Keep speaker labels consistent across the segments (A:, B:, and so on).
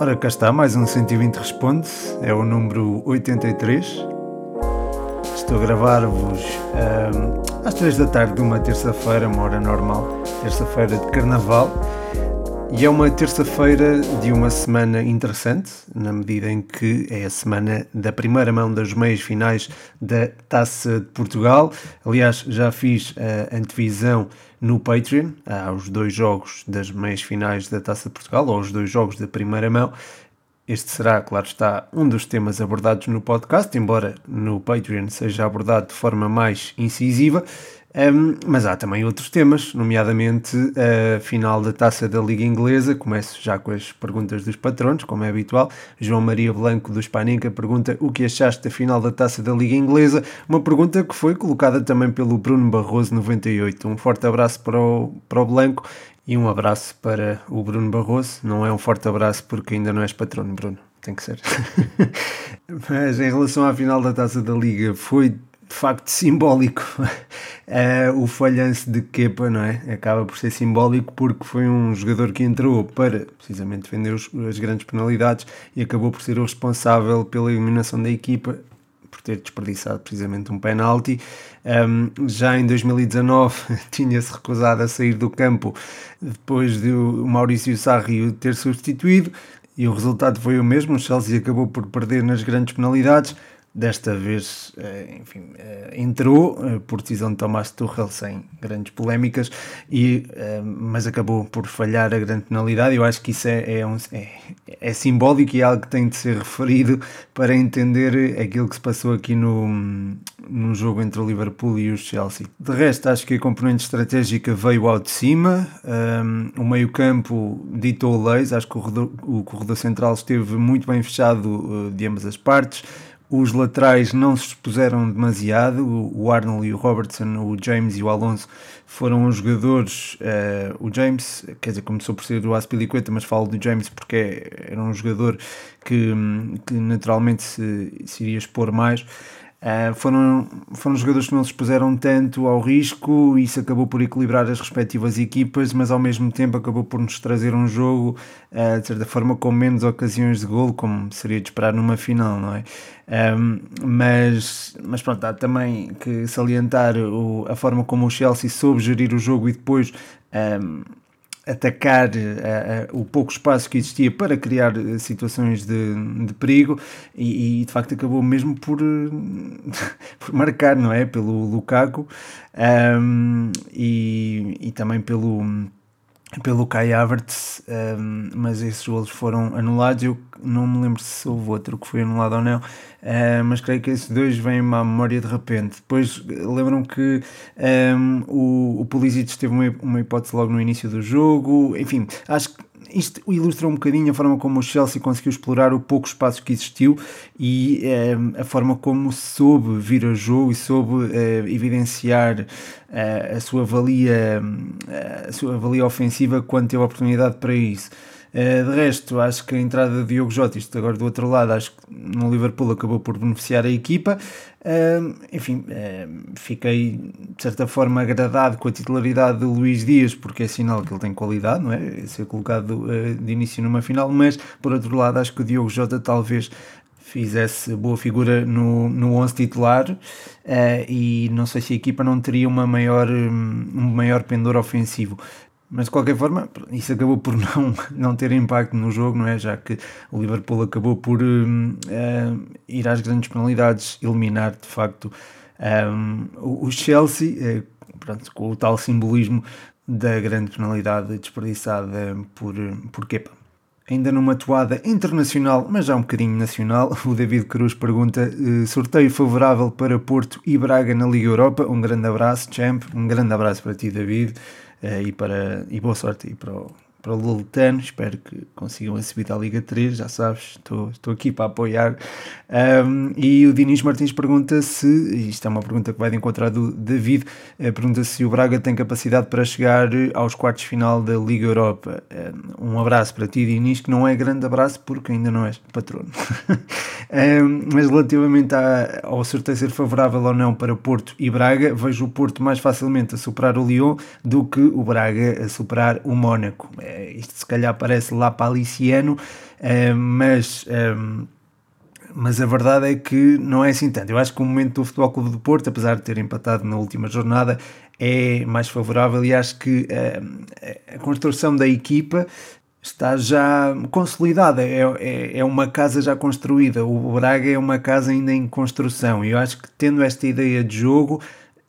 A: Ora, cá está, mais um 120 Responde, é o número 83. Estou a gravar-vos um, às 3 da tarde de uma terça-feira, uma hora normal, terça-feira de carnaval. E é uma terça-feira de uma semana interessante, na medida em que é a semana da primeira mão das meias finais da Taça de Portugal. Aliás, já fiz a antevisão no Patreon, aos dois jogos das meias finais da Taça de Portugal, ou aos dois jogos da primeira mão. Este será, claro está, um dos temas abordados no podcast, embora no Patreon seja abordado de forma mais incisiva. Um, mas há também outros temas, nomeadamente a final da taça da Liga Inglesa. Começo já com as perguntas dos patronos, como é habitual. João Maria Blanco do Spaninca pergunta o que achaste da final da taça da Liga Inglesa. Uma pergunta que foi colocada também pelo Bruno Barroso 98. Um forte abraço para o, para o Blanco e um abraço para o Bruno Barroso. Não é um forte abraço porque ainda não és patrono, Bruno. Tem que ser. mas em relação à final da taça da Liga, foi de facto simbólico uh, o falhanço de Kepa, não é? Acaba por ser simbólico porque foi um jogador que entrou para precisamente defender os, as grandes penalidades e acabou por ser o responsável pela eliminação da equipa por ter desperdiçado precisamente um penalti. Um, já em 2019 tinha-se recusado a sair do campo depois de o Maurício Sarri o ter substituído e o resultado foi o mesmo. O Chelsea acabou por perder nas grandes penalidades desta vez, eh, enfim, eh, entrou eh, por decisão de Tomás Tuchel sem grandes polémicas, e, mas acabou por falhar a grande penalidade. Eu acho que isso é, é, um, é, é, simbólico e é algo que tem de ser referido para entender aquilo que se passou aqui no, no jogo entre o Liverpool e o Chelsea. De resto, acho que a componente estratégica veio ao de cima, um, o meio-campo ditou leis, acho que o corredor, o corredor central esteve muito bem fechado de ambas as partes. Os laterais não se expuseram demasiado, o Arnold e o Robertson, o James e o Alonso foram os jogadores. Uh, o James, quer dizer, começou por ser do Aspilicueta, mas falo do James porque era um jogador que, que naturalmente se, se iria expor mais. Uh, foram, foram jogadores que não se expuseram tanto ao risco e isso acabou por equilibrar as respectivas equipas, mas ao mesmo tempo acabou por nos trazer um jogo, uh, de certa forma, com menos ocasiões de gol, como seria de esperar numa final, não é? Um, mas, mas pronto, há também que salientar o, a forma como o Chelsea soube gerir o jogo e depois um, atacar uh, uh, o pouco espaço que existia para criar uh, situações de, de perigo e, e, de facto acabou mesmo por, por marcar, não é? Pelo Lukaku um, e, e também pelo pelo Kai Havertz, um, mas esses golos foram anulados. Eu não me lembro se houve outro que foi anulado ou não, uh, mas creio que esses dois vêm à memória de repente. Depois lembram que um, o, o Pulisic teve uma, uma hipótese logo no início do jogo. Enfim, acho que isto ilustra um bocadinho a forma como o Chelsea conseguiu explorar o pouco espaço que existiu e eh, a forma como soube vir a jogo e soube eh, evidenciar eh, a sua valia a sua valia ofensiva quando teve a oportunidade para isso. De resto, acho que a entrada de Diogo Jota, isto agora do outro lado, acho que no Liverpool acabou por beneficiar a equipa. Enfim, fiquei de certa forma agradado com a titularidade de Luís Dias, porque é sinal que ele tem qualidade, não é? Ser colocado de início numa final, mas por outro lado, acho que o Diogo Jota talvez fizesse boa figura no, no 11 titular uh, e não sei se a equipa não teria uma maior, um maior pendor ofensivo. Mas de qualquer forma, isso acabou por não, não ter impacto no jogo, não é? Já que o Liverpool acabou por uh, ir às grandes penalidades, eliminar de facto um, o Chelsea, uh, pronto, com o tal simbolismo da grande penalidade desperdiçada por, por Kepa. Ainda numa toada internacional, mas já um bocadinho nacional, o David Cruz pergunta: uh, sorteio favorável para Porto e Braga na Liga Europa? Um grande abraço, champ. Um grande abraço para ti, David. Uh, e, para, e boa sorte e para, o, para o Lultano, espero que consigam a subida à Liga 3, já sabes, estou, estou aqui para apoiar. Um, e o Dinis Martins pergunta se, isto é uma pergunta que vai de encontrar do David, uh, pergunta se o Braga tem capacidade para chegar aos quartos final da Liga Europa. Um abraço para ti, Dinis, que não é grande abraço porque ainda não és patrono. um, mas relativamente à, ao sorteio ser favorável ou não para Porto e Braga, vejo o Porto mais facilmente a superar o Lyon do que o Braga a superar o Mónaco. É, isto se calhar parece lá para Aliciano, uh, mas. Um, mas a verdade é que não é assim tanto. Eu acho que o momento do Futebol Clube do Porto, apesar de ter empatado na última jornada, é mais favorável e acho que uh, a construção da equipa está já consolidada, é, é, é, uma casa já construída. O Braga é uma casa ainda em construção e eu acho que tendo esta ideia de jogo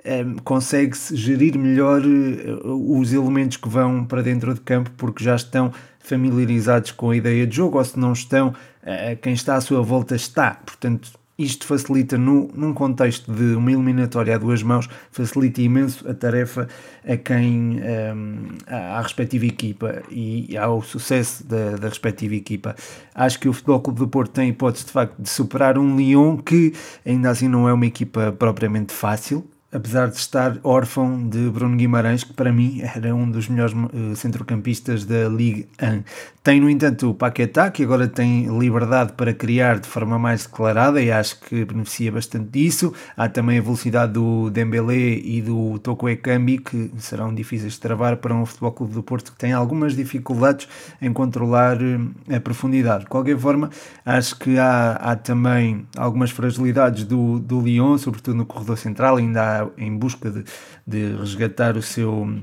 A: um, consegue-se gerir melhor uh, os elementos que vão para dentro de campo porque já estão familiarizados com a ideia de jogo ou se não estão, uh, quem está à sua volta está. Portanto, isto facilita, no, num contexto de uma eliminatória a duas mãos, facilita imenso a tarefa a quem, um, à respectiva equipa e ao sucesso da, da respectiva equipa. Acho que o Futebol Clube do Porto tem hipótese de facto de superar um Lyon que ainda assim não é uma equipa propriamente fácil, apesar de estar órfão de Bruno Guimarães, que para mim era um dos melhores uh, centrocampistas da Ligue 1. Tem, no entanto, o Paquetá, que agora tem liberdade para criar de forma mais declarada e acho que beneficia bastante disso. Há também a velocidade do Dembélé e do Toko Ekambi, que serão difíceis de travar para um Futebol Clube do Porto que tem algumas dificuldades em controlar uh, a profundidade. De qualquer forma, acho que há, há também algumas fragilidades do, do Lyon, sobretudo no corredor central, ainda há em busca de, de resgatar o seu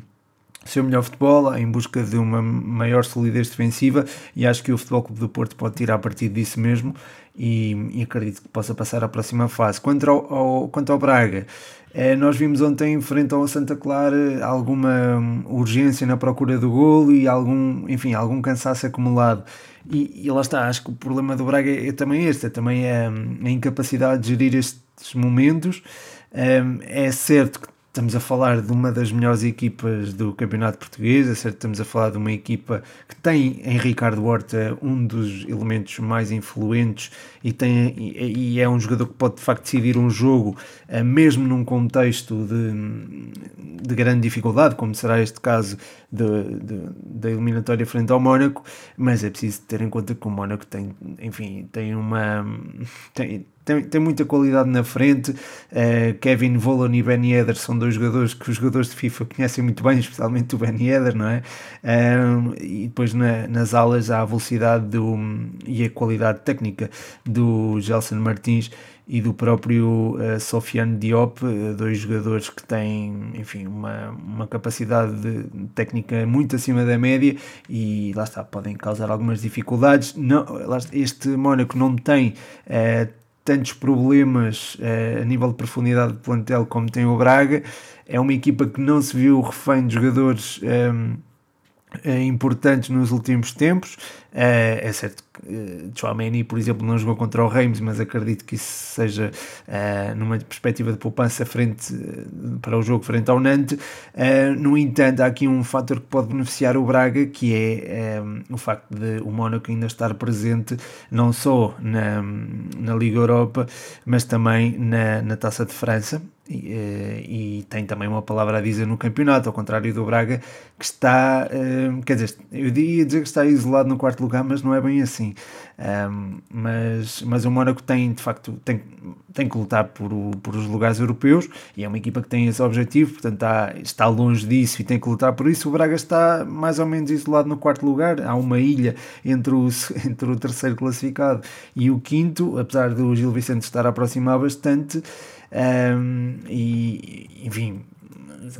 A: seu melhor futebol, em busca de uma maior solidez defensiva e acho que o Futebol Clube do Porto pode tirar partido disso mesmo e, e acredito que possa passar à próxima fase. Quanto ao, ao quanto ao Braga, é, nós vimos ontem, frente ao Santa Clara, alguma urgência na procura do golo e algum, enfim, algum cansaço acumulado. E, e lá está, acho que o problema do Braga é, é também este, é também a, a incapacidade de gerir estes momentos é certo que estamos a falar de uma das melhores equipas do Campeonato Português, é certo que estamos a falar de uma equipa que tem em Ricardo Horta um dos elementos mais influentes e, tem, e, e é um jogador que pode de facto decidir um jogo, eh, mesmo num contexto de, de grande dificuldade, como será este caso da eliminatória frente ao Mónaco, mas é preciso ter em conta que o Mónaco tem, enfim, tem uma. Tem, tem, tem muita qualidade na frente. Uh, Kevin Volon e Ben Yedder são dois jogadores que os jogadores de FIFA conhecem muito bem, especialmente o Ben Yedder, não é? Uh, e depois na, nas alas há a velocidade do, e a qualidade técnica do Gelson Martins e do próprio uh, Sofiane Diop, uh, dois jogadores que têm, enfim, uma, uma capacidade de, técnica muito acima da média e lá está, podem causar algumas dificuldades. Não, este Mónaco não tem uh, tantos problemas uh, a nível de profundidade de plantel como tem o Braga. É uma equipa que não se viu refém de jogadores um, ehm, importantes nos últimos tempos. É certo uh, Chouameni, por exemplo, não jogou contra o Reims, mas acredito que isso seja uh, numa perspectiva de poupança frente, uh, para o jogo frente ao Nantes. no entanto, há aqui um fator que pode beneficiar o Braga, que é o facto de o Mónaco ainda estar presente não só na, na Liga Europa, mas também na, na Taça de França. E, e, tem também uma palavra a dizer no campeonato, ao contrário do Braga, que está, quer dizer, eu ia dizer que está isolado no quarto lugar, mas não é bem assim. Um, mas, mas o Mónaco tem, de facto, tem, tem que lutar por, o, por os lugares europeus e é uma equipa que tem esse objetivo, portanto está, está longe disso e tem que lutar por isso. O Braga está mais ou menos isolado no quarto lugar, há uma ilha entre o, entre o terceiro classificado e o quinto, apesar do Gil Vicente estar a aproximar bastante. Um, e enfim,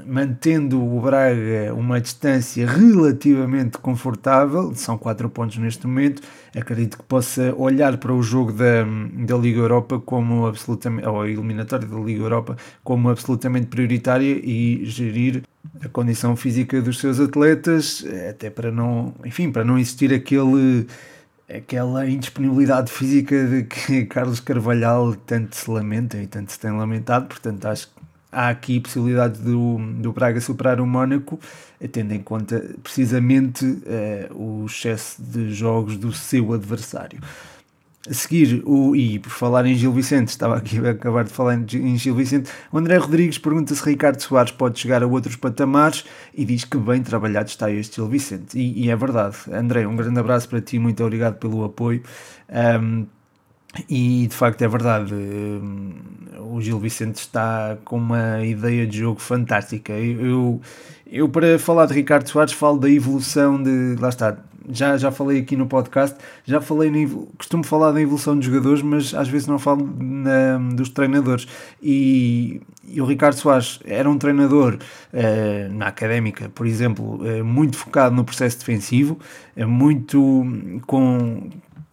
A: mantendo o Braga uma distância relativamente confortável, são 4 pontos neste momento, acredito que possa olhar para o jogo da, da Liga Europa como absolutamente, ou a eliminatória da Liga Europa como absolutamente prioritária e gerir a condição física dos seus atletas, até para não, enfim, para não existir aquele aquela indisponibilidade física de que Carlos Carvalhal tanto se lamenta e tanto se tem lamentado, portanto acho que há aqui possibilidade do, do Braga superar o Mónaco, tendo em conta precisamente uh, o excesso de jogos do seu adversário. A seguir, o, e por falar em Gil Vicente, estava aqui a acabar de falar em Gil Vicente, o André Rodrigues pergunta se Ricardo Soares pode chegar a outros patamares e diz que bem trabalhado está este Gil Vicente. E, e é verdade. André, um grande abraço para ti, muito obrigado pelo apoio. Um, e de facto é verdade, o Gil Vicente está com uma ideia de jogo fantástica. Eu, eu, para falar de Ricardo Soares, falo da evolução de. Lá está, já, já falei aqui no podcast, já falei, no, costumo falar da evolução dos jogadores, mas às vezes não falo na, dos treinadores. E, e, o Ricardo Soares era um treinador uh, na académica, por exemplo, uh, muito focado no processo defensivo, uh, muito com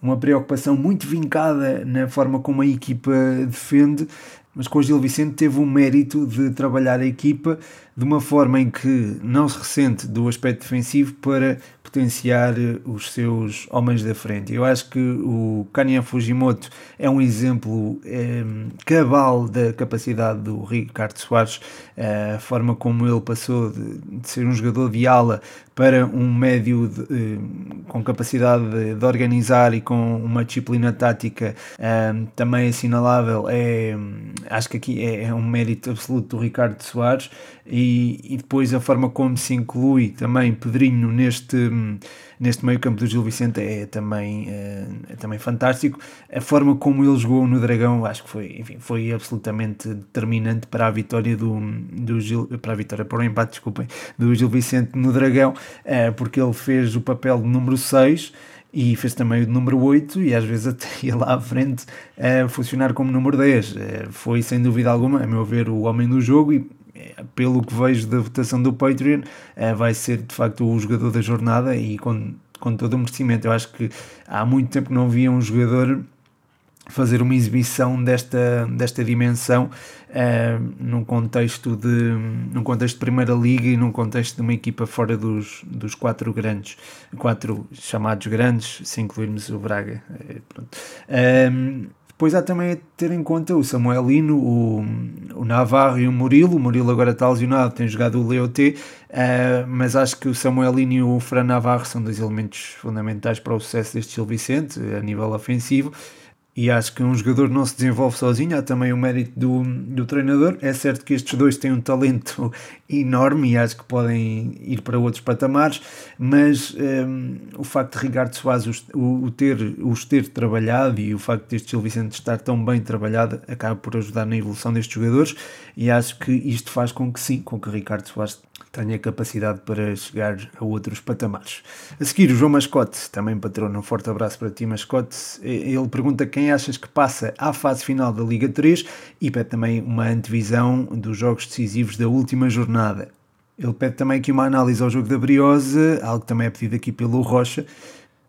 A: uma preocupação muito vincada na forma como a equipa defende, mas com o Gil Vicente teve o mérito de trabalhar a equipa de uma forma em que não se ressente do aspecto defensivo para potenciar os seus homens da frente. Eu acho que o Kanye Fujimoto é um exemplo é, cabal da capacidade do Ricardo Soares, eh, a forma como ele passou de, de ser um jogador de ala para um médio de, eh, com capacidade de, de, organizar e com uma disciplina tática também assinalável. É, acho que aqui é, é um mérito absoluto do Ricardo Soares e, e, depois a forma como se inclui também Pedrinho neste, neste meio campo do Gil Vicente é também, é, é, também fantástico. A forma como ele jogou no Dragão acho que foi, enfim, foi absolutamente determinante para a vitória do, do Gil, para a vitória, para o empate, desculpem, do Gil Vicente no Dragão, é, porque ele fez o papel de número 6 e fez também o de número 8 e às vezes até ia lá à frente a funcionar como número 10. Foi sem dúvida alguma, a meu ver, o homem do jogo e pelo que vejo da votação do Patreon, eh, vai ser de facto o jogador da jornada e com, com todo o merecimento. Eu acho que há muito tempo que não via um jogador fazer uma exibição desta, desta dimensão uh, num contexto de num contexto de primeira liga e num contexto de uma equipa fora dos, dos quatro grandes quatro chamados grandes se incluirmos o Braga uh, depois há também a ter em conta o Samuelino, o, o Navarro e o Murilo. O Murilo agora está lesionado, tem jogado o Leoté, uh, mas acho que o Samuelino e o Fran Navarro são dois elementos fundamentais para o sucesso deste Gil Vicente a nível ofensivo e acho que um jogador não se desenvolve sozinho, há também o mérito do, do treinador. É certo que estes dois têm um talento enorme e acho que podem ir para outros patamares, mas um, o facto de Ricardo Soares os, o, o, ter, os ter trabalhado e o facto deste Gil Vicente estar tão bem trabalhado acaba por ajudar na evolução destes jogadores e acho que isto faz com que sim, com que Ricardo Soares tenha capacidade para chegar a outros patamares. A seguir, o João Mascote, também patrono, um forte abraço para ti, Mascote. Ele pergunta quem achas que passa à fase final da Liga 3 e pede também uma antevisão dos jogos decisivos da última jornada. Ele pede também aqui uma análise ao jogo da Briosa, algo que também é pedido aqui pelo Rocha,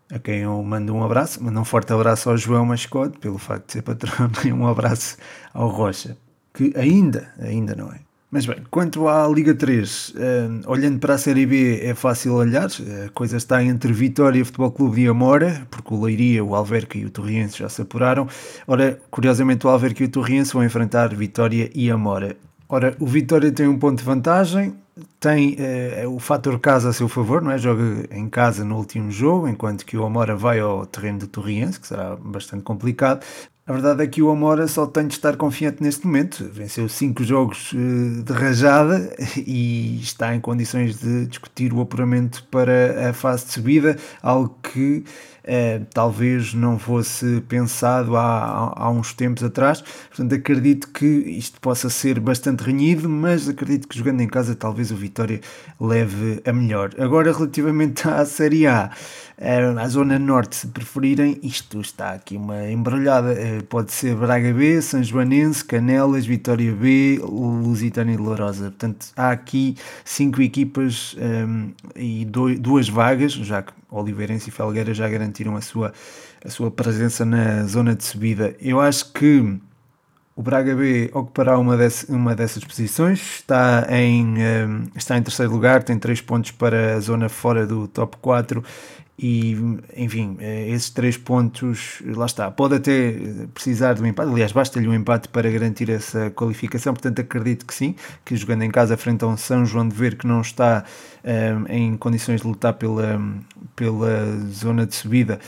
A: a quem eu mando um abraço, mando um forte abraço ao João Mascote, pelo facto de ser patrono, e um abraço ao Rocha, que ainda, ainda não é mas bem, quanto à Liga 3, uh, eh, olhando para a Série B é fácil olhar, a coisa está entre Vitória, Futebol Clube e Amora, porque o Leiria, o Alverca e o Torriense já se apuraram. Ora, curiosamente o Alverca e o Torriense vão enfrentar Vitória e Amora. Ora, o Vitória tem um ponto de vantagem, tem uh, o fator casa a seu favor, não é? Joga em casa no último jogo, enquanto que o Amora vai ao terreno do Torriense, que será bastante complicado. A verdade é que o Amora só tem de estar confiante neste momento. Venceu cinco jogos eh, de rajada e está em condições de discutir o apuramento para a fase de subida, algo que eh, talvez não fosse pensado há, há uns tempos atrás. Portanto, acredito que isto possa ser bastante renhido, mas acredito que jogando em casa talvez o Vitória leve a melhor. Agora, relativamente à Série A à zona norte, se preferirem, isto está aqui uma embrulhada. Eh, pode ser Braga B, São Joanense, Canelas, Vitória B, Lusitânia e Lourosa. Portanto, há aqui cinco equipas um, e dois, duas vagas, já que Oliveirense e Felgueira já garantiram a sua, a sua presença na zona de subida. Eu acho que o Braga B ocupará uma, desse, uma dessas posições, está em, está em terceiro lugar, tem 3 pontos para a zona fora do top 4 e enfim, eh, esses três pontos, lá está, pode até precisar de um empate, aliás, basta-lhe um empate para garantir essa qualificação, portanto acredito que sim, que jogando em casa frente a um São João de Ver que não está um, eh, em condições de lutar pela, pela zona de subida,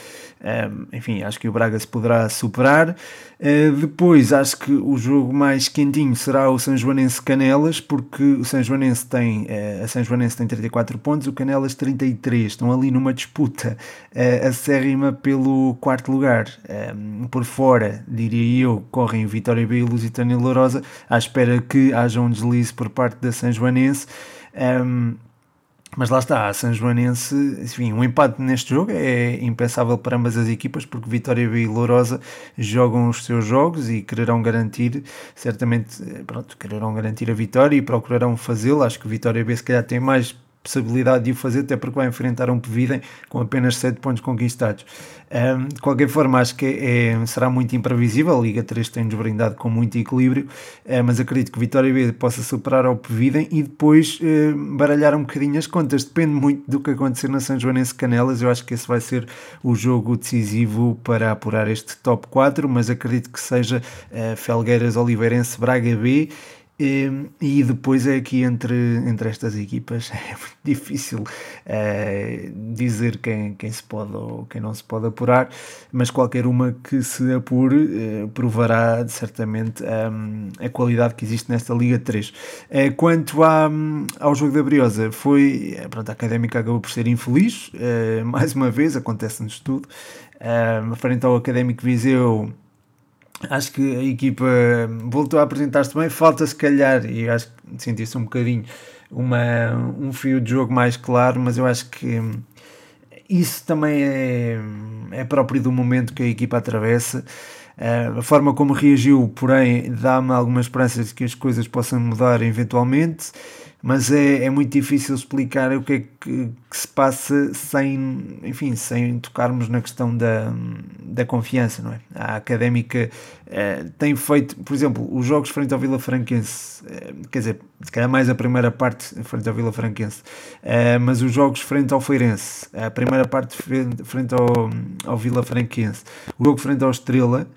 A: um, eh, enfim, acho que o Braga se poderá superar. Uh, depois, acho que o jogo mais quentinho será o São Joanense Canelas, porque o São Joanense tem, uh, a São Joanense tem 34 pontos, o Canelas 33, estão ali numa disputa uh, acérrima pelo quarto lugar. Um, por fora, diria eu, correm Vitória B e Lusitânia Lourosa, à espera que haja um deslize por parte da São Joanense. Um, mas lá está, a São Joanense, enfim, um empate neste jogo é impensável para ambas as equipas, porque Vitória e Lourosa jogam os seus jogos e quererão garantir, certamente, eh, pronto, quererão garantir a vitória e procurarão fazê-lo. Acho que Vitória B se calhar tem mais possibilidade de o fazer, até porque vai enfrentar um Pevidem com apenas 7 pontos conquistados. Um, de qualquer forma, acho que é, será muito imprevisível. A Liga 3 tem-nos brindado com muito equilíbrio, uh, mas acredito que Vitória B possa superar ao Pevidem e depois uh, baralhar um bocadinho as contas. Depende muito do que acontecer na São Joanense Canelas. Eu acho que esse vai ser o jogo decisivo para apurar este top 4, mas acredito que seja uh, Felgueiras Oliveirense Braga B e, e, depois é aqui entre, entre estas equipas é muito difícil é, dizer quem, quem se pode ou quem não se pode apurar, mas qualquer uma que se apure é, provará certamente é, a qualidade que existe nesta Liga 3. quanto à, ao jogo da Briosa, foi, pronto, a Académica acabou por ser infeliz, mais uma vez, acontece-nos tudo, frente ao Académico Viseu acho que a equipa voltou a apresentar-se bem. Falta se calhar, e acho que senti-se um bocadinho uma, um fio de jogo mais claro, mas eu acho que isso também é, é próprio do momento que a equipa atravessa. Uh, a forma como reagiu, porém, dá-me alguma esperança de que as coisas possam mudar eventualmente mas é, é muito difícil explicar o que é que, que, se passa sem, enfim, sem tocarmos na questão da, da confiança, não é? A Académica eh, tem feito, por exemplo, os jogos frente ao Vila Franquense, eh, quer dizer, se calhar mais a primeira parte frente ao Vila Franquense, eh, mas os jogos frente ao Feirense, a primeira parte frente, frente ao, ao Vila Franquense, o jogo frente ao Estrela,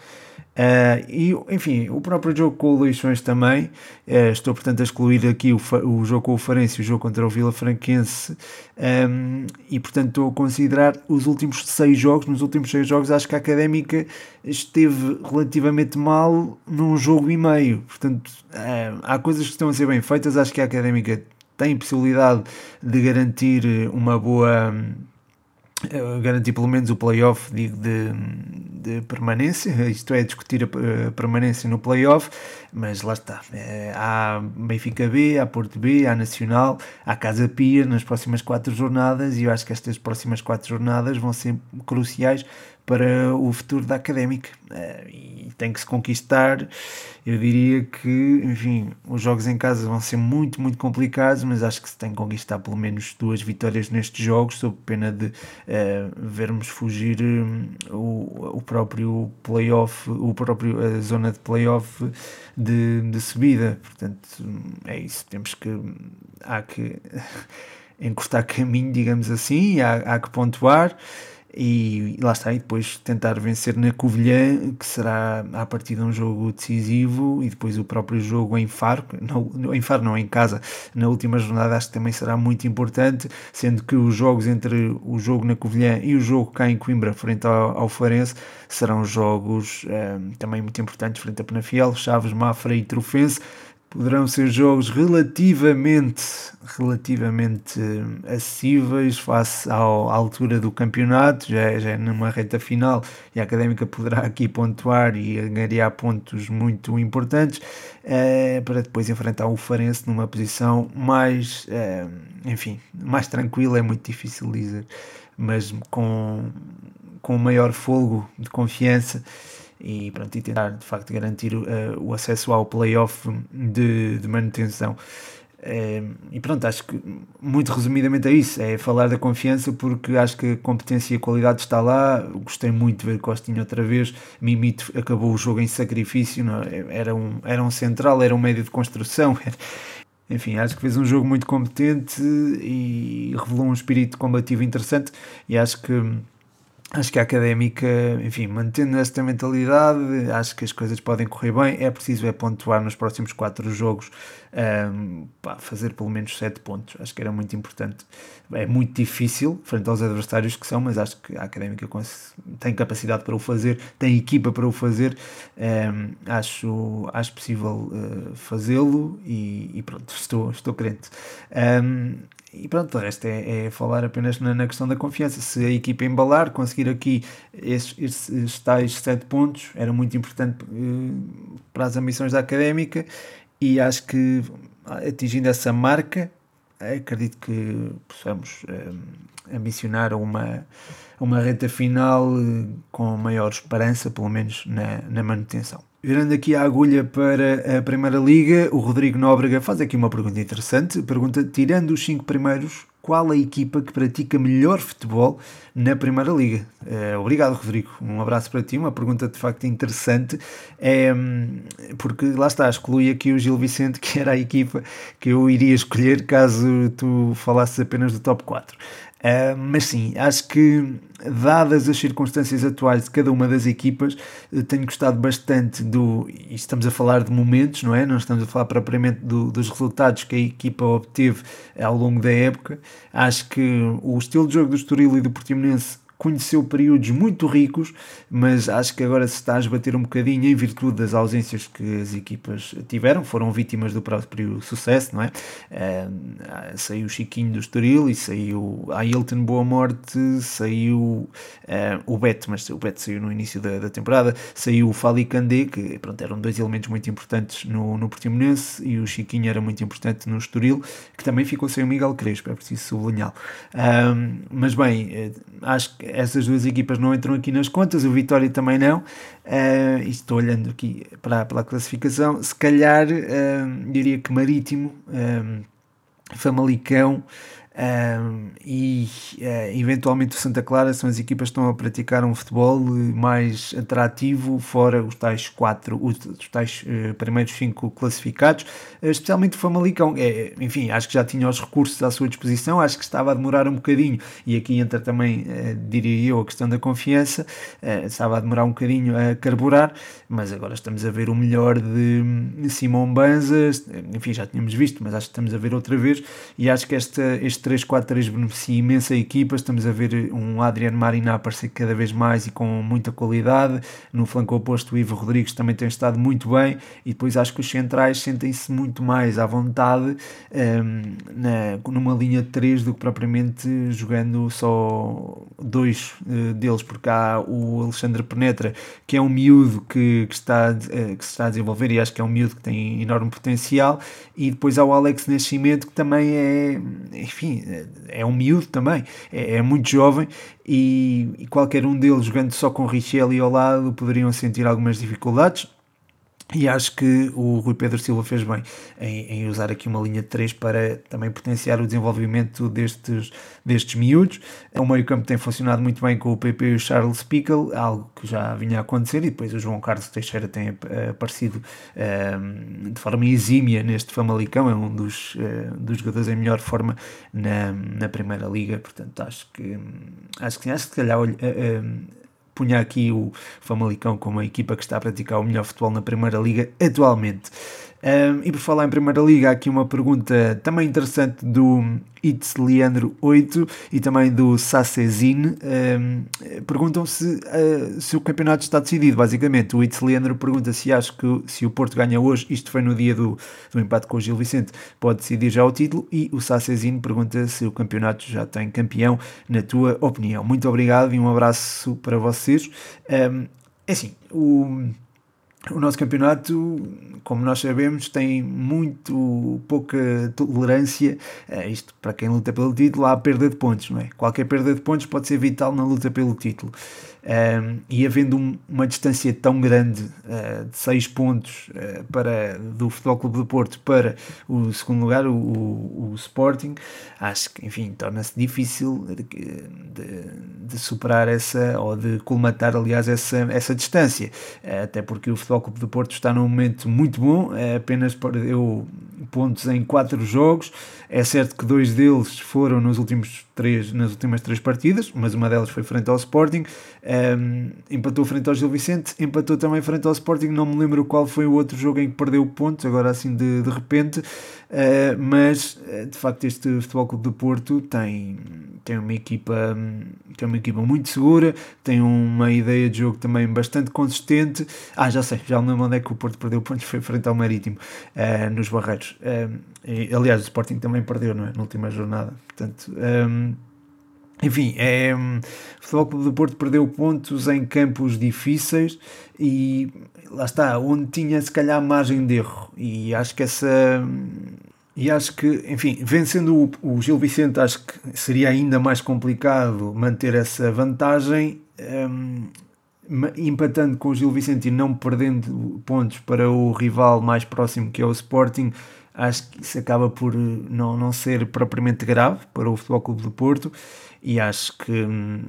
A: Uh, e enfim, o próprio jogo com o Leixões também. Uh, estou, portanto, a excluir aqui o, o jogo com o Farense e o jogo contra o Vila Franquense. Um, ehm, e, portanto, estou a considerar os últimos seis jogos. Nos últimos seis jogos, acho que a Académica esteve relativamente mal num jogo e meio. Portanto, uh, há coisas que estão a ser bem feitas. Acho que a Académica tem possibilidade de garantir uma boa. Um, garantir pelo menos o playoff de, de, de, permanência, isto é, discutir a, permanência no playoff, mas lá está. É, há Benfica B, há Porto B, há Nacional, há Casa Pia nas próximas quatro jornadas e eu acho que estas próximas quatro jornadas vão ser cruciais para o futuro da académica uh, e tem que se conquistar. Eu diria que, enfim, os jogos em casa vão ser muito, muito complicados, mas acho que se tem que conquistar pelo menos duas vitórias nestes jogos, sob pena de uh, vermos fugir um, o, o próprio playoff, o próprio a zona de playoff de, de subida. Portanto, é isso. Temos que. Há que encostar caminho, digamos assim, há, há que pontuar e, lá está, e depois tentar vencer na Covilhã, que será a partir de um jogo decisivo, e depois o próprio jogo em Faro, não, em Faro não, em casa, na última jornada acho que também será muito importante, sendo que os jogos entre o jogo na Covilhã e o jogo cá em Coimbra, frente ao, ao Farense, serão jogos eh, também muito importantes, frente a Penafiel, Chaves, Mafra e Trofense, poderão ser jogos relativamente, relativamente eh, acessíveis face à altura do campeonato, já, já é numa reta final e a Académica poderá aqui pontuar e ganhar pontos muito importantes é, para depois enfrentar o Farense numa posição mais, é, enfim, mais tranquila, é muito difícil dizer, mas com, com maior folgo de confiança e, pronto, e tentar de facto garantir uh, o acesso ao playoff de, de manutenção. Uh, e pronto, acho que muito resumidamente é isso: é falar da confiança, porque acho que a competência e a qualidade está lá. Gostei muito de ver Costinho outra vez. Mimito acabou o jogo em sacrifício, não? É? era, um, era um central, era um médio de construção. enfim, acho que fez um jogo muito competente e revelou um espírito combativo interessante e acho que Acho que a académica, enfim, mantendo esta mentalidade, acho que as coisas podem correr bem. É preciso é pontuar nos próximos quatro jogos, um, pá, fazer pelo menos sete pontos. Acho que era muito importante. É muito difícil, frente aos adversários que são, mas acho que a académica tem capacidade para o fazer, tem equipa para o fazer. Um, acho, acho possível uh, fazê-lo e, e, pronto, estou, estou crente. Um, e pronto, o é, é falar apenas na, na, questão da confiança. Se a equipa embalar, conseguir aqui esses, esses tais 7 pontos era muito importante uh, para as ambições da académica e acho que atingindo essa marca, acredito que possamos uh, ambicionar uma, uma reta final uh, com maior esperança, pelo menos na, na manutenção. Virando aqui a agulha para a Primeira Liga, o Rodrigo Nóbrega faz aqui uma pergunta interessante. Pergunta: tirando os cinco primeiros, qual a equipa que pratica melhor futebol na Primeira Liga? É, obrigado, Rodrigo. Um abraço para ti. Uma pergunta de facto interessante, é, porque lá está, exclui aqui o Gil Vicente, que era a equipa que eu iria escolher caso tu falasses apenas do top 4. Uh, mas sim, acho que, dadas as circunstâncias atuais de cada uma das equipas, tenho gostado bastante do. E estamos a falar de momentos, não é? Não estamos a falar propriamente do, dos resultados que a equipa obteve ao longo da época. Acho que o estilo de jogo do Estoril e do Portimonense conheceu períodos muito ricos, mas acho que agora se está a esbater um bocadinho em virtude das ausências que as equipas tiveram, foram vítimas do próprio sucesso, não é? Uh, saiu o Chiquinho do Estoril e saiu a Ailton Boa Morte, saiu uh, o Beto, mas o Beto saiu no início da, da temporada, saiu o Fali Candé, que pronto, eram dois elementos muito importantes no, no Portimonense, e o Chiquinho era muito importante no Estoril, que também ficou sem o Miguel Crespo, é preciso sublinhá-lo. Uh, mas bem, eh, acho que essas duas equipas não entram aqui nas contas, o Vitória também não. Uh, estou olhando aqui para, pela classificação. Se calhar uh, diria que Marítimo, uh, Famalicão, um, e uh, eventualmente o Santa Clara são as equipas que estão a praticar um futebol mais atrativo, fora os tais quatro, os, tais uh, primeiros cinco classificados, especialmente o Famalicão. É, enfim, acho que já tinha os recursos à sua disposição, acho que estava a demorar um bocadinho, e aqui entra também, diria eu, a questão da confiança, estava a demorar um bocadinho a carburar, mas agora estamos a ver o melhor de Simão Banza, enfim, já tínhamos visto, mas acho que estamos a ver outra vez, e acho que esta, este 3-4-3 beneficia imensa a equipa. Estamos a ver um Adriano Marina aparecer cada vez mais e com muita qualidade. No flanco oposto, o Ivo Rodrigues também tem estado muito bem. E depois acho que os centrais sentem-se muito mais à vontade um, na, numa linha de 3 do que propriamente jogando só dois uh, deles, porque há o Alexandre Penetra, que é um miúdo que, que, está, uh, que se está a desenvolver e acho que é um miúdo que tem enorme potencial. E depois há o Alex Nascimento, que também é, enfim, é um miúdo também, é, é muito jovem e, e, qualquer um deles jogando só com Richelli ao lado poderiam sentir algumas dificuldades. E acho que o Rui Pedro Silva fez bem em, em, usar aqui uma linha de 3 para também potenciar o desenvolvimento destes, destes miúdos. O meio-campo tem funcionado muito bem com o PP e o Charles Pickle, algo que já vinha a acontecer, e depois o João Carlos Teixeira tem aparecido um, ehm, de forma exímia neste Famalicão, é um dos, uh, dos jogadores em melhor forma na, na Primeira Liga, portanto acho que acho que, acho que se calhar. Uh, uh, punha aqui o Famalicão como a equipa que está a praticar o melhor futebol na Primeira Liga atualmente. Um, e por falar em Primeira Liga, há aqui uma pergunta também interessante do Itz Leandro 8 e também do Sassezine. Um, perguntam se, uh, se o campeonato está decidido, basicamente. O Itz Leandro pergunta se acho que se o Porto ganha hoje, isto foi no dia do, do empate com o Gil Vicente, pode decidir já o título. E o Sassezine pergunta se o campeonato já tem campeão, na tua opinião. Muito obrigado e um abraço para vocês. Um, é assim, o o nosso campeonato, como nós sabemos, tem muito pouca tolerância, uh, isto para quem luta pelo título, há perda de pontos, não é? Qualquer perda de pontos pode ser vital na luta pelo título. Um, e havendo um, uma distância tão grande uh, de 6 pontos uh, para, do Futebol Clube do Porto para o segundo lugar, o, o, o Sporting, acho que, enfim, torna-se difícil de, de, de, superar essa, ou de colmatar, aliás, essa, essa distância, uh, até porque o Futebol Clube do Porto está num momento muito bom, apenas eu pontos em quatro jogos. É certo que dois deles foram nos últimos três, nas últimas três partidas, mas uma delas foi frente ao Sporting. Um, empatou frente ao Gil Vicente, empatou também frente ao Sporting. Não me lembro qual foi o outro jogo em que perdeu pontos, agora assim de, de repente. Uh, mas de facto, este Futebol Clube do Porto tem, tem, uma equipa, tem uma equipa muito segura, tem uma ideia de jogo também bastante consistente. Ah, já sei, já lembro onde é que o Porto perdeu pontos, foi frente ao Marítimo, uh, nos Barreiros. Uh, e, aliás, o Sporting também perdeu, não é? Na última jornada. Portanto, um, enfim, é, o Futebol Clube do Porto perdeu pontos em campos difíceis e lá está, onde tinha se calhar margem de erro. E acho que essa. E acho que, enfim, vencendo o, o Gil Vicente, acho que seria ainda mais complicado manter essa vantagem. Um, empatando com o Gil Vicente e não perdendo pontos para o rival mais próximo que é o Sporting, acho que isso acaba por não, não ser propriamente grave para o Futebol Clube do Porto e acho que hum,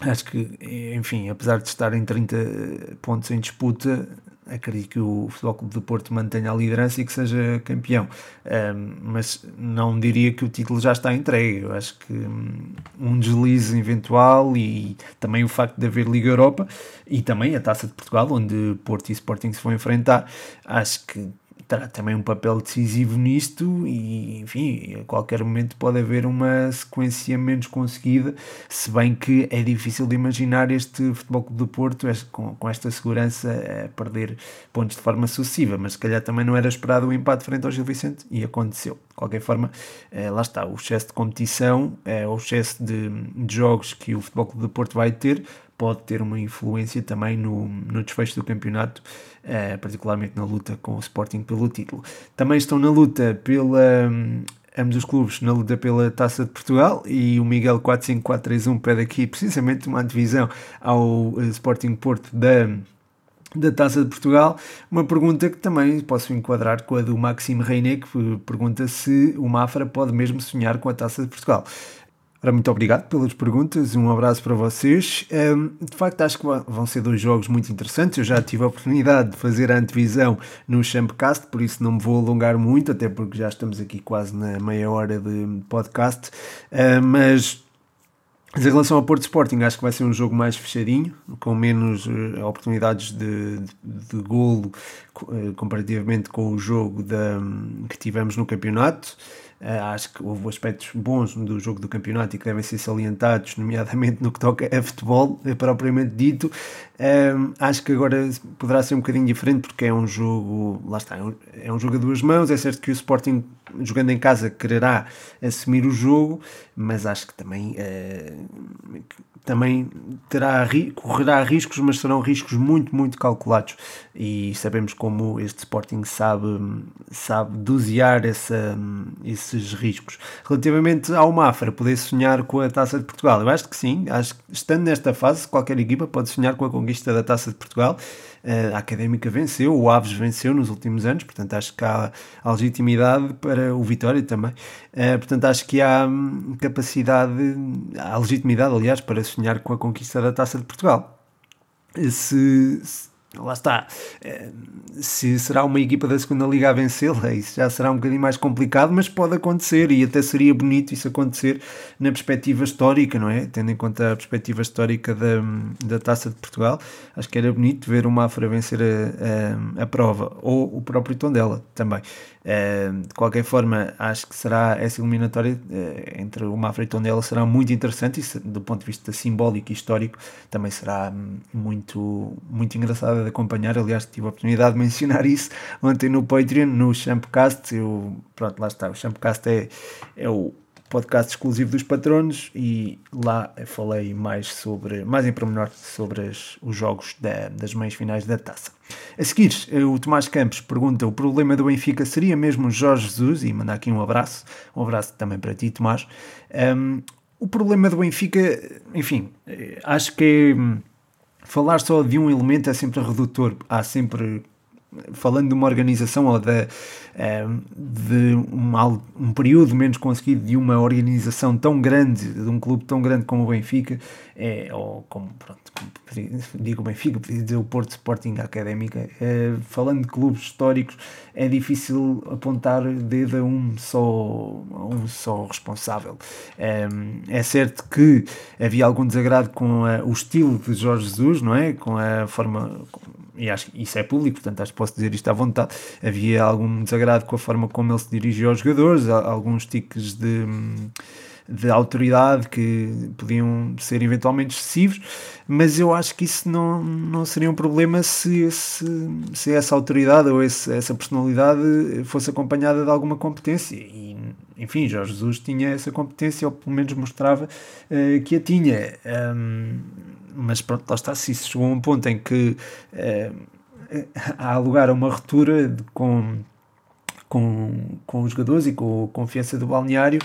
A: acho que enfim, apesar de estar em 30 pontos em disputa acredito que o Futebol Clube do Porto mantenha a liderança e que seja campeão. Um, mas não diria que o título já está entregue. Eu acho que hum, um deslize eventual e também o facto de haver Liga Europa e também a Taça de Portugal onde Porto e Sporting se vão enfrentar acho que terá também um papel decisivo nisto e, enfim, a qualquer momento pode haver uma sequência menos conseguida, se bem que é difícil de imaginar este Futebol Clube do Porto com, com esta segurança a perder pontos de forma sucessiva, mas se calhar também não era esperado o empate frente ao Gil Vicente e aconteceu. De qualquer forma, eh, lá está, o excesso de competição, é o excesso de, de jogos que o Futebol Clube do Porto vai ter, pode ter uma influência também no, no desfecho do campeonato, uh, particularmente na luta com o Sporting pelo título. Também estão na luta pela. Um, ambos os clubes na luta pela Taça de Portugal e o Miguel 45431 pede aqui precisamente uma antevisão ao uh, Sporting Porto da da Taça de Portugal, uma pergunta que também posso enquadrar com a do Maxime Reinet, que pergunta se o Mafra pode mesmo sonhar com a Taça de Portugal. Ora, muito obrigado pelas perguntas, um abraço para vocês. Um, de facto, acho que vão ser dois jogos muito interessantes. Eu já tive a oportunidade de fazer a antevisão no Champcast, por isso não me vou alongar muito, até porque já estamos aqui quase na meia hora de podcast. Uh, mas mas em relação ao Porto Sporting, acho que vai ser um jogo mais fechadinho, com menos uh, oportunidades de, de, de golo uh, comparativamente com o jogo da, que tivemos no campeonato. Uh, acho que houve aspectos bons do jogo do campeonato e que devem ser salientados, nomeadamente no que toca a futebol, é propriamente dito. Uh, acho que agora poderá ser um bocadinho diferente porque é um jogo, lá está, é é um jogo a duas mãos. É certo que o Sporting, jogando em casa, quererá assumir o jogo, mas acho que também. Uh, também terá, correrá riscos, mas serão riscos muito, muito calculados. E sabemos como este Sporting sabe, sabe dosear essa, esses riscos. Relativamente ao Mafra, poder sonhar com a Taça de Portugal, eu acho que sim. Acho que estando nesta fase, qualquer equipa pode sonhar com a conquista da Taça de Portugal. Eh, a Académica venceu, o Aves venceu nos últimos anos, portanto acho que há, legitimidade para o Vitória também. Uh, portanto acho que há hum, capacidade, há legitimidade, aliás, para sonhar com a conquista da Taça de Portugal. Se, se lá está, eh, se será uma equipa da segunda liga a vencê-la, isso já será um bocadinho mais complicado, mas pode acontecer e até seria bonito isso acontecer na perspectiva histórica, não é? Tendo em conta a perspectiva histórica da, da Taça de Portugal, acho que era bonito ver o Mafra vencer a, a, a prova, ou o próprio Tondela também. De qualquer forma, acho que será essa eliminatória uh, entre o Mafra e o Tondela será muito interessante e do ponto de vista simbólico e histórico também será hum, muito, muito engraçada de acompanhar. Aliás, tive a oportunidade de mencionar isso ontem no Patreon, no Champcast. Eu, pronto, lá está. O Champcast é, é o podcast exclusivo dos patronos e lá falei mais sobre, mais em pormenor sobre as, os jogos da, das meias finais da taça. A seguir, o Tomás Campos pergunta: o problema do Benfica seria mesmo Jorge Jesus? E manda aqui um abraço, um abraço também para ti, Tomás. Um, o problema do Benfica, enfim, acho que é, falar só de um elemento é sempre redutor. Há sempre falando de uma organização ou de, de um, um período menos conseguido de uma organização tão grande, de um clube tão grande como o Benfica, é, ou como, pronto, como digo o Benfica, podia dizer o Porto Sporting Académica, é, falando de clubes históricos, é difícil apontar dedo a um só, a um só responsável. É, é certo que havia algum desagrado com a, o estilo de Jorge Jesus, não é? Com a forma e acho que isso é público, portanto acho que posso dizer isto à vontade. Havia algum desagrado com a forma como ele se dirigia aos jogadores, alguns tiques de, de autoridade que podiam ser eventualmente excessivos, mas eu acho que isso não, não seria um problema se, esse, se essa autoridade ou esse, essa personalidade fosse acompanhada de alguma competência. E, enfim, Jorge Jesus tinha essa competência, ou pelo menos mostrava uh, que a tinha. Um, mas pronto, lá está, se isso chegou a um ponto em que há lugar a uma ruptura de, com, com, com os jogadores e com a confiança do balneário,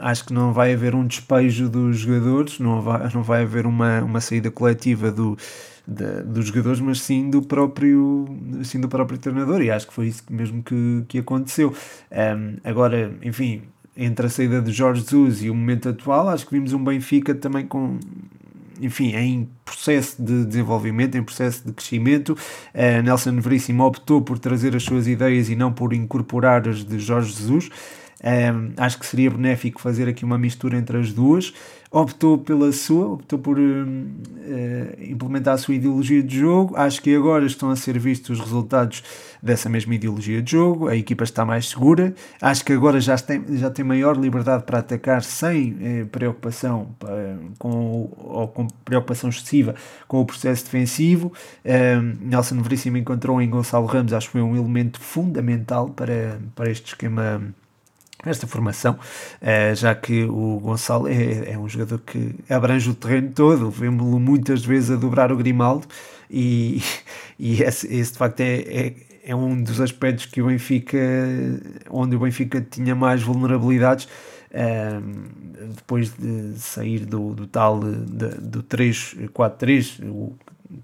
A: acho que não vai haver um despejo dos jogadores, não vai, não vai haver uma, uma saída coletiva do, dos jogadores, mas sim do próprio, sim do próprio treinador, e acho que foi isso mesmo que, que aconteceu. Um, agora, enfim, entre a saída de Jorge Jesus e o momento atual, acho que vimos um Benfica também com enfim, em processo de desenvolvimento, em processo de crescimento. Uh, Nelson Veríssimo optou por trazer as suas ideias e não por incorporar as de Jorge Jesus. Um, acho que seria benéfico fazer aqui uma mistura entre as duas. Optou pela sua, optou por uh, uh, implementar a sua ideologia de jogo. Acho que agora estão a ser vistos os resultados dessa mesma ideologia de jogo. A equipa está mais segura. Acho que agora já tem, já tem maior liberdade para atacar sem uh, preocupação com, ou com preocupação excessiva com o processo defensivo. Nelson Veríssimo encontrou em Gonçalo Ramos, acho que foi um elemento fundamental para, para este esquema esta formação, eh, já que o Gonçalo é, é um jogador que abrange o terreno todo, vemos-lo muitas vezes a dobrar o Grimaldo e, e esse, esse de facto é, é, é, um dos aspectos que o Benfica, onde o Benfica tinha mais vulnerabilidades, eh, depois de sair do, do tal do 3-4-3,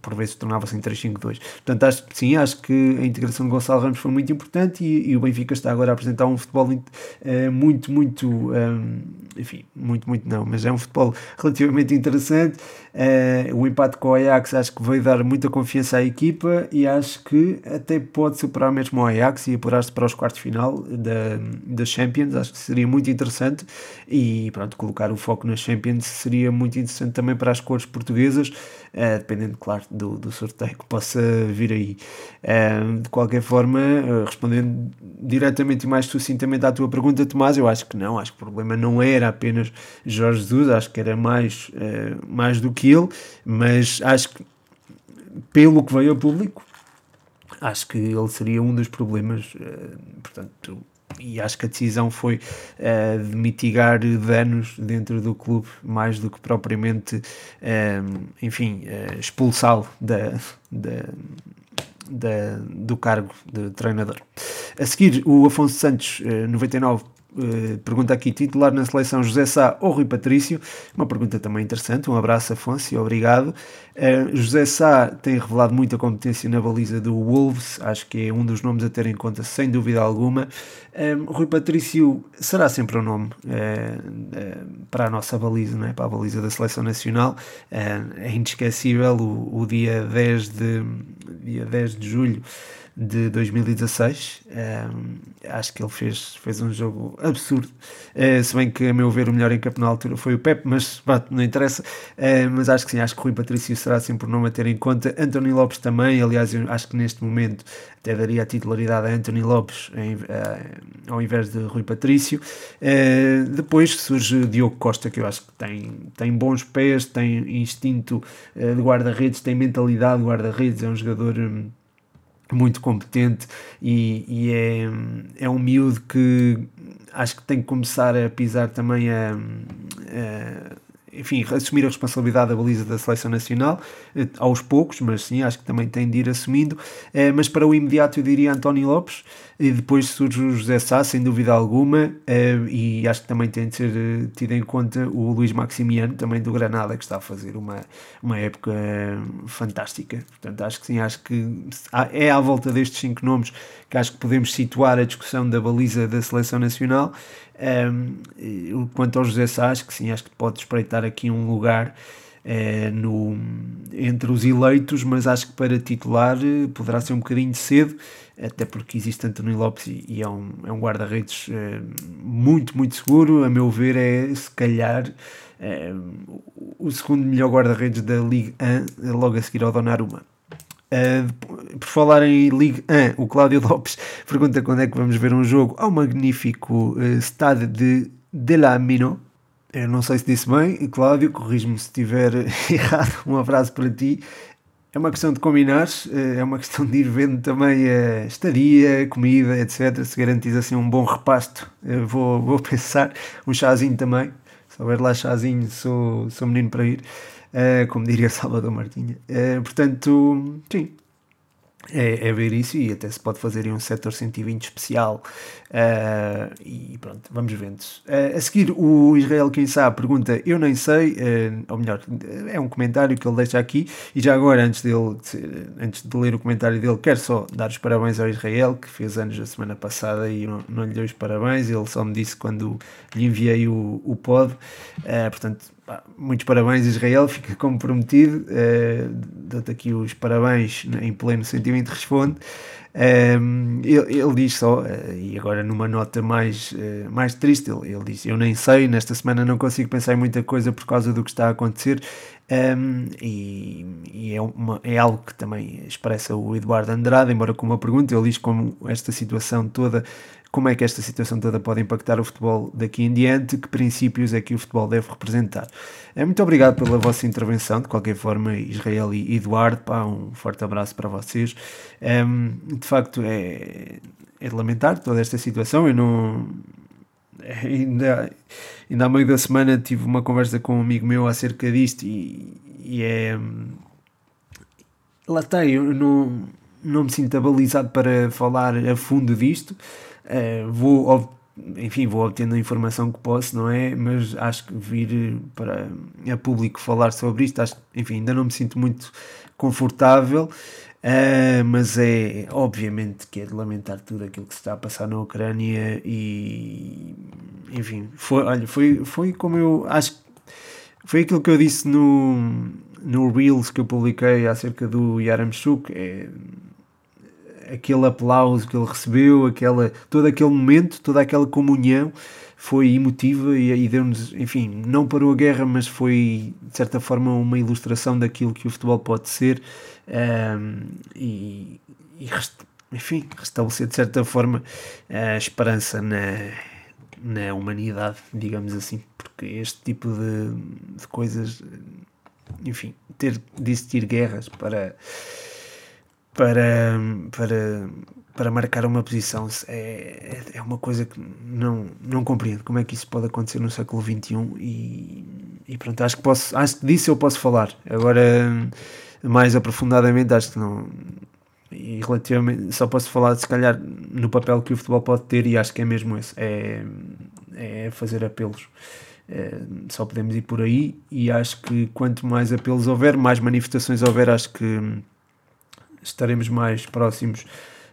A: por vezes tornava-se em 3-5-2. Portanto, acho, sim, acho que a integração de Gonçalo Ramos foi muito importante e, e o Benfica está agora a apresentar um futebol uh, muito, muito, ehm, enfim, muito, muito não, mas é um futebol relativamente interessante. Uh, o empate com o Ajax acho que veio dar muita confiança à equipa e acho que até pode superar mesmo o Ajax e apurar-se para os quartos final da, da Champions. Acho que seria muito interessante e pronto, colocar o foco na Champions seria muito interessante também para as cores portuguesas, uh, dependendo, claro, do, do sorteio que possa vir aí. Uh, de qualquer forma, respondendo diretamente e mais sucintamente à tua pergunta, Tomás, eu acho que não, acho que o problema não era apenas Jorge Jesus, acho que era mais, mais do que aquilo, mas acho que pelo que veio a público, acho que ele seria um dos problemas, uh, portanto, e acho que a decisão foi uh, de mitigar danos dentro do clube mais do que propriamente, uh, enfim, expulsá-lo da, da, da, do cargo de treinador. A seguir, o Afonso Santos, 99, eh, pergunta aqui, titular na seleção José Sá ou Rui Patrício? Uma pergunta também interessante. Um abraço, Afonso, e obrigado. Uh, José Sá tem revelado muita competência na baliza do Wolves, acho que é um dos nomes a ter em conta, sem dúvida alguma. Um, Rui Patrício será sempre um nome uh, para a nossa baliza, não é? para a baliza da seleção nacional. é inesquecível o, o dia, 10 de, dia 10 de julho de 2016. Um, acho que ele fez, fez um jogo absurdo. Uh, se bem que, a meu ver, o melhor em campo na altura foi o Pep, mas não interessa. Uh, mas acho que sim, acho que Rui Patrício será sempre um nome a ter em conta. António Lopes também, aliás, acho que neste momento até daria a titularidade a Anthony Lopes em, uh, ao invés de Rui Patrício. depois surge Diogo Costa, que eu acho que tem, tem bons pés, tem instinto de guarda-redes, tem mentalidade de guarda-redes, é um jogador. Um, muito competente e, e, é, é um miúdo que acho que tem que começar a pisar também a, a enfim, assumir a responsabilidade da baliza da seleção nacional, aos poucos, mas sim, acho que também tem de ir assumindo. Mas para o imediato eu diria António Lopes, e depois surge o José Sá, sem dúvida alguma, e acho que também tem de ser tido em conta o Luís Maximiano, também do Granada, que está a fazer uma, uma época fantástica. Portanto, acho que sim, acho que é à volta destes cinco nomes que acho que podemos situar a discussão da baliza da seleção nacional. Quanto ao José Sá, acho que sim, acho que pode espreitar aqui um lugar é, no, entre os eleitos, mas acho que para titular eh, poderá ser um bocadinho cedo, até porque existe António Lopes e, e é um, é um guarda-redes é, muito, muito seguro. A meu ver, é se calhar é, o segundo melhor guarda-redes da Liga 1, logo a seguir ao Donnarumma. Uh, por falar em Ligue 1, o Cláudio Lopes pergunta quando é que vamos ver um jogo ao magnífico uh, Stade de Delamino. Eu não sei se disse bem, Cláudio, corrijo-me se estiver errado. Um abraço para ti. É uma questão de combinar, é uma questão de ir vendo também a estadia, comida, etc. Se garantis assim um bom repasto, vou, vou pensar. Um chazinho também. Se houver lá chazinho, sou, sou menino para ir. Uh, como diria Salvador Martinha. Portanto, sim, é, é, ver isso e até se pode fazer em um setor 120 especial uh, e pronto, vamos vendo. Uh, a seguir, o Israel, quem sabe, pergunta: Eu nem sei, uh, ou melhor, é um comentário que ele deixa aqui. E já agora, antes, dele, antes de ler o comentário dele, quero só dar os parabéns ao Israel, que fez anos a semana passada e não, não lhe dei os parabéns. Ele só me disse quando lhe enviei o, o pod. portanto, muitos parabéns, Israel, fica comprometido. Uh, Dou-te aqui os parabéns em pleno sentimento responde. Um, ele, ele, diz só, uh, e agora numa nota mais, uh, mais triste, ele, ele, diz: Eu nem sei, nesta semana não consigo pensar em muita coisa por causa do que está a acontecer. Um, e, e é, uma, é, algo que também expressa o Eduardo Andrade, embora com uma pergunta, ele diz como esta situação toda como é que esta situação toda pode impactar o futebol daqui em diante, que princípios é que o futebol deve representar. É, muito obrigado pela vossa intervenção, de qualquer forma, Israel e Eduardo, pá, um forte abraço para vocês. Um, de facto, é, é lamentar toda esta situação, eu não... Ainda, ainda há meio da semana tive uma conversa com um amigo meu acerca disto e, e é... Lá está, eu não, não me sinto abalizado para falar a fundo disto, Uh, vou, enfim, vou obtendo a informação que posso, não é? Mas acho que vir para a público falar sobre isto, acho, enfim, ainda não me sinto muito confortável. Uh, mas é obviamente que é de lamentar tudo aquilo que se está a passar na Ucrânia e enfim, foi, olha, foi, foi como eu acho foi aquilo que eu disse no, no Reels que eu publiquei acerca do Yaramchuk, é, aquele aplauso que ele recebeu, aquela, todo aquele momento, toda aquela comunhão foi emotiva e, e deu-nos, enfim, não parou a guerra, mas foi de certa forma uma ilustração daquilo que o futebol pode ser um, e, e enfim, restabelecer de certa forma a esperança na, na humanidade, digamos assim, porque este tipo de, de coisas, enfim, ter de existir guerras para para, para, para marcar uma posição é, é uma coisa que não, não compreendo como é que isso pode acontecer no século XXI e, e pronto, acho que posso, acho que disso eu posso falar. Agora mais aprofundadamente acho que não e relativamente só posso falar se calhar no papel que o futebol pode ter e acho que é mesmo esse, é, é fazer apelos. É, só podemos ir por aí e acho que quanto mais apelos houver, mais manifestações houver, acho que estaremos mais próximos,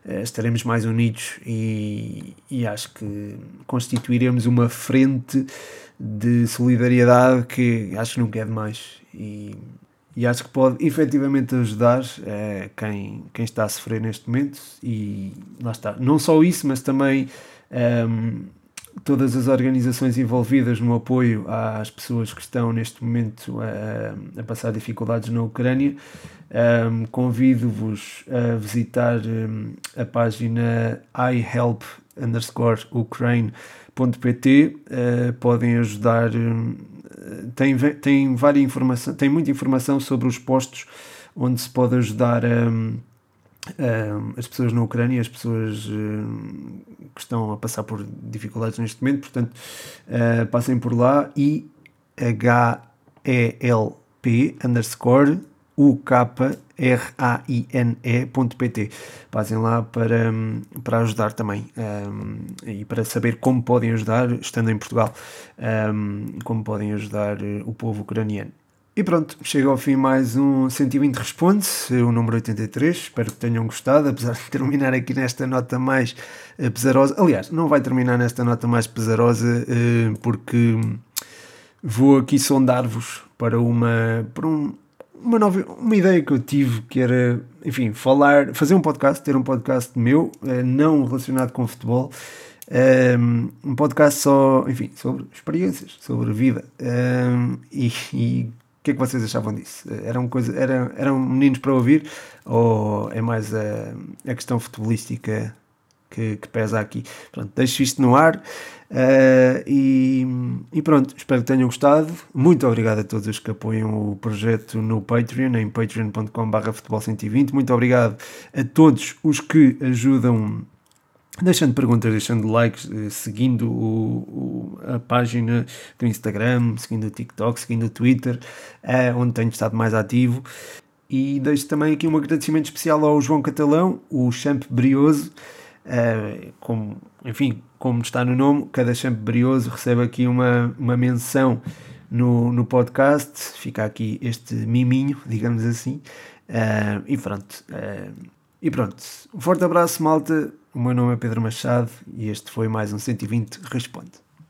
A: eh, estaremos mais unidos e, e acho que constituiremos uma frente de solidariedade que acho que nunca é demais e, e acho que pode efetivamente ajudar é, quem, quem está a sofrer neste momento. E lá está, não só isso, mas também ehm, todas as organizações envolvidas no apoio às pessoas que estão neste momento a, a passar dificuldades na Ucrânia. Um, Convido-vos a visitar um, a página ihelp underscore ukraine.pt uh, podem ajudar tem, tem várias informação tem muita informação sobre os postos onde se pode ajudar a Uh, as pessoas na Ucrânia, as pessoas uh, que estão a passar por dificuldades neste momento, portanto, uh, passem por lá. E P-E-L-P underscore U-K-R-A-I-N-E.pt. Passem lá para, para ajudar também um, e para saber como podem ajudar, estando em Portugal, um, como podem ajudar o povo ucraniano. E pronto, chega ao fim mais um 120 Responde, o número 83. Espero que tenham gostado, apesar de terminar aqui nesta nota mais eh, pesarosa. Aliás, não vai terminar nesta nota mais pesarosa, eh, porque vou aqui sondar-vos para uma, para um, uma nova uma ideia que eu tive que era, enfim, falar, fazer um podcast, ter um podcast meu, eh, não relacionado com futebol. Um podcast só, enfim, sobre experiências, sobre vida. Um, e, e o que é que vocês achavam disso? Eram, coisa, eram, eram meninos para ouvir ou é mais a, a questão futebolística que, que, pesa aqui? Pronto, deixo isto no ar uh, e, e, pronto, espero que tenham gostado. Muito obrigado a todos os que apoiam o projeto no Patreon, em patreon.com.br futebol120. Muito obrigado a todos os que ajudam deixando perguntas, deixando likes, eh, seguindo o, o, a página do Instagram, seguindo o TikTok, seguindo o Twitter, é, onde tenho estado mais ativo. E deixo também aqui um agradecimento especial ao João Catalão, o Champ Brioso, é, como, enfim, como está no nome, cada Champ Brioso recebe aqui uma, uma menção no, no podcast, fica aqui este miminho, digamos assim, é, e pronto. e pronto, um forte abraço malta, o meu nome é Pedro Machado e este foi mais um 120 Responde.